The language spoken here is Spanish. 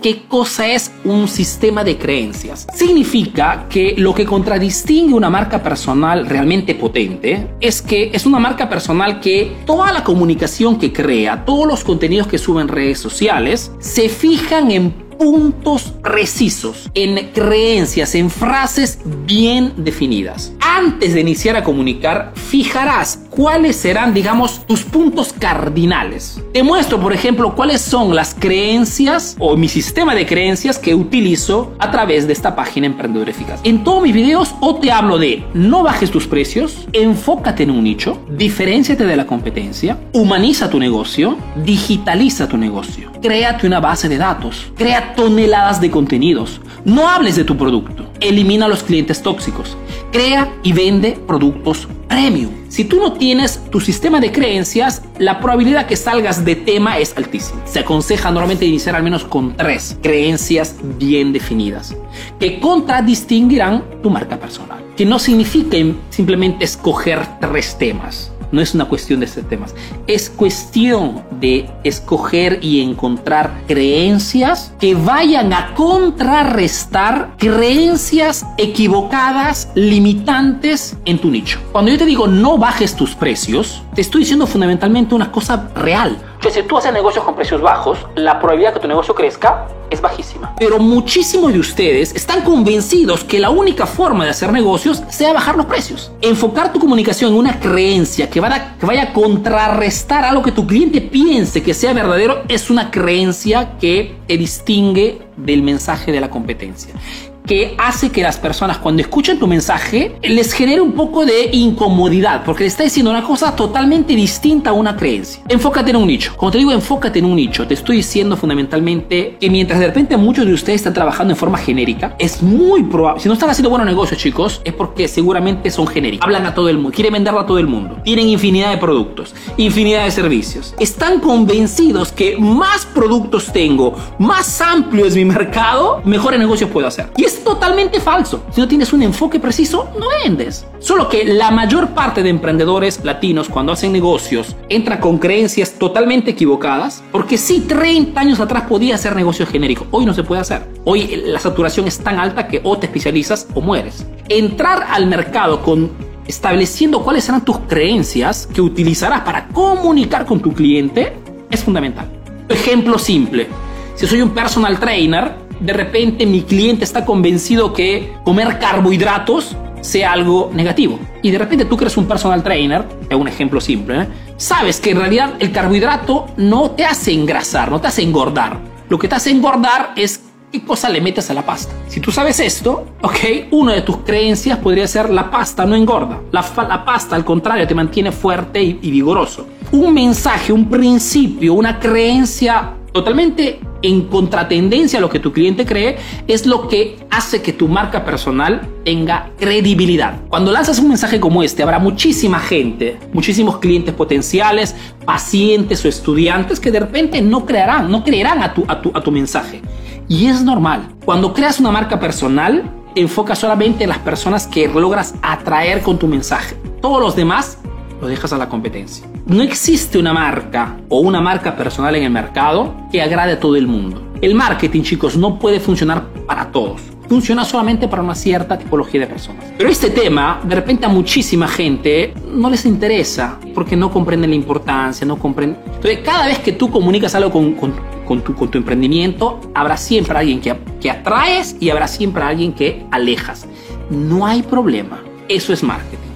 ¿qué cosa es un sistema de creencias? Significa que lo que contradistingue una marca personal realmente potente es que es una marca personal que toda la comunicación que crea, todos los contenidos que sube en redes sociales, se fijan en puntos precisos, en creencias, en frases bien definidas. Antes de iniciar a comunicar, fijarás cuáles serán, digamos, tus puntos cardinales. Te muestro, por ejemplo, cuáles son las creencias o mi sistema de creencias que utilizo a través de esta página Emprendedor Eficaz. En todos mis videos o te hablo de no bajes tus precios, enfócate en un nicho, diferenciate de la competencia, humaniza tu negocio, digitaliza tu negocio, créate una base de datos, crea toneladas de contenidos. No hables de tu producto. Elimina a los clientes tóxicos. Crea y vende productos premium. Si tú no tienes tu sistema de creencias, la probabilidad que salgas de tema es altísima. Se aconseja normalmente iniciar al menos con tres creencias bien definidas que contradistinguirán tu marca personal. Que no significa simplemente escoger tres temas no es una cuestión de estos temas, es cuestión de escoger y encontrar creencias que vayan a contrarrestar creencias equivocadas, limitantes en tu nicho. Cuando yo te digo no bajes tus precios, te estoy diciendo fundamentalmente una cosa real que si tú haces negocios con precios bajos, la probabilidad de que tu negocio crezca es bajísima. Pero muchísimos de ustedes están convencidos que la única forma de hacer negocios sea bajar los precios. Enfocar tu comunicación en una creencia que vaya, que vaya a contrarrestar algo que tu cliente piense que sea verdadero es una creencia que te distingue del mensaje de la competencia que hace que las personas cuando escuchan tu mensaje les genere un poco de incomodidad porque le está diciendo una cosa totalmente distinta a una creencia. Enfócate en un nicho. Cuando te digo enfócate en un nicho, te estoy diciendo fundamentalmente que mientras de repente muchos de ustedes están trabajando en forma genérica, es muy probable, si no están haciendo buenos negocios chicos, es porque seguramente son genéricos. Hablan a todo el mundo, quieren venderlo a todo el mundo. Tienen infinidad de productos, infinidad de servicios. Están convencidos que más productos tengo, más amplio es mi mercado, mejores negocios puedo hacer. Y es totalmente falso. Si no tienes un enfoque preciso, no vendes. Solo que la mayor parte de emprendedores latinos cuando hacen negocios entra con creencias totalmente equivocadas, porque si 30 años atrás podía hacer negocio genérico, hoy no se puede hacer. Hoy la saturación es tan alta que o te especializas o mueres. Entrar al mercado con estableciendo cuáles serán tus creencias que utilizarás para comunicar con tu cliente es fundamental. Ejemplo simple. Si soy un personal trainer, de repente mi cliente está convencido que comer carbohidratos sea algo negativo. Y de repente tú que eres un personal trainer, es un ejemplo simple, ¿eh? sabes que en realidad el carbohidrato no te hace engrasar, no te hace engordar. Lo que te hace engordar es qué cosa le metes a la pasta. Si tú sabes esto, ok, una de tus creencias podría ser la pasta no engorda. La, pasta, al contrario, te mantiene fuerte y vigoroso. Un mensaje, un principio, una creencia totalmente en contratendencia a lo que tu cliente cree, es lo que hace que tu marca personal tenga credibilidad. Cuando lanzas un mensaje como este, habrá muchísima gente, muchísimos clientes potenciales, pacientes o estudiantes que de repente no creerán, no creerán a tu, a tu, a tu mensaje. Y es normal. Cuando creas una marca personal, enfoca solamente en las personas que logras atraer con tu mensaje. Todos los demás lo dejas a la competencia. No existe una marca o una marca personal en el mercado que agrade a todo el mundo. El marketing, chicos, no puede funcionar para todos. Funciona solamente para una cierta tipología de personas. Pero este tema, de repente a muchísima gente no les interesa porque no comprenden la importancia, no comprenden... Entonces, cada vez que tú comunicas algo con, con, tu, con tu, emprendimiento, habrá siempre alguien que, que atraes y habrá siempre alguien que alejas. No hay problema. Eso es marketing.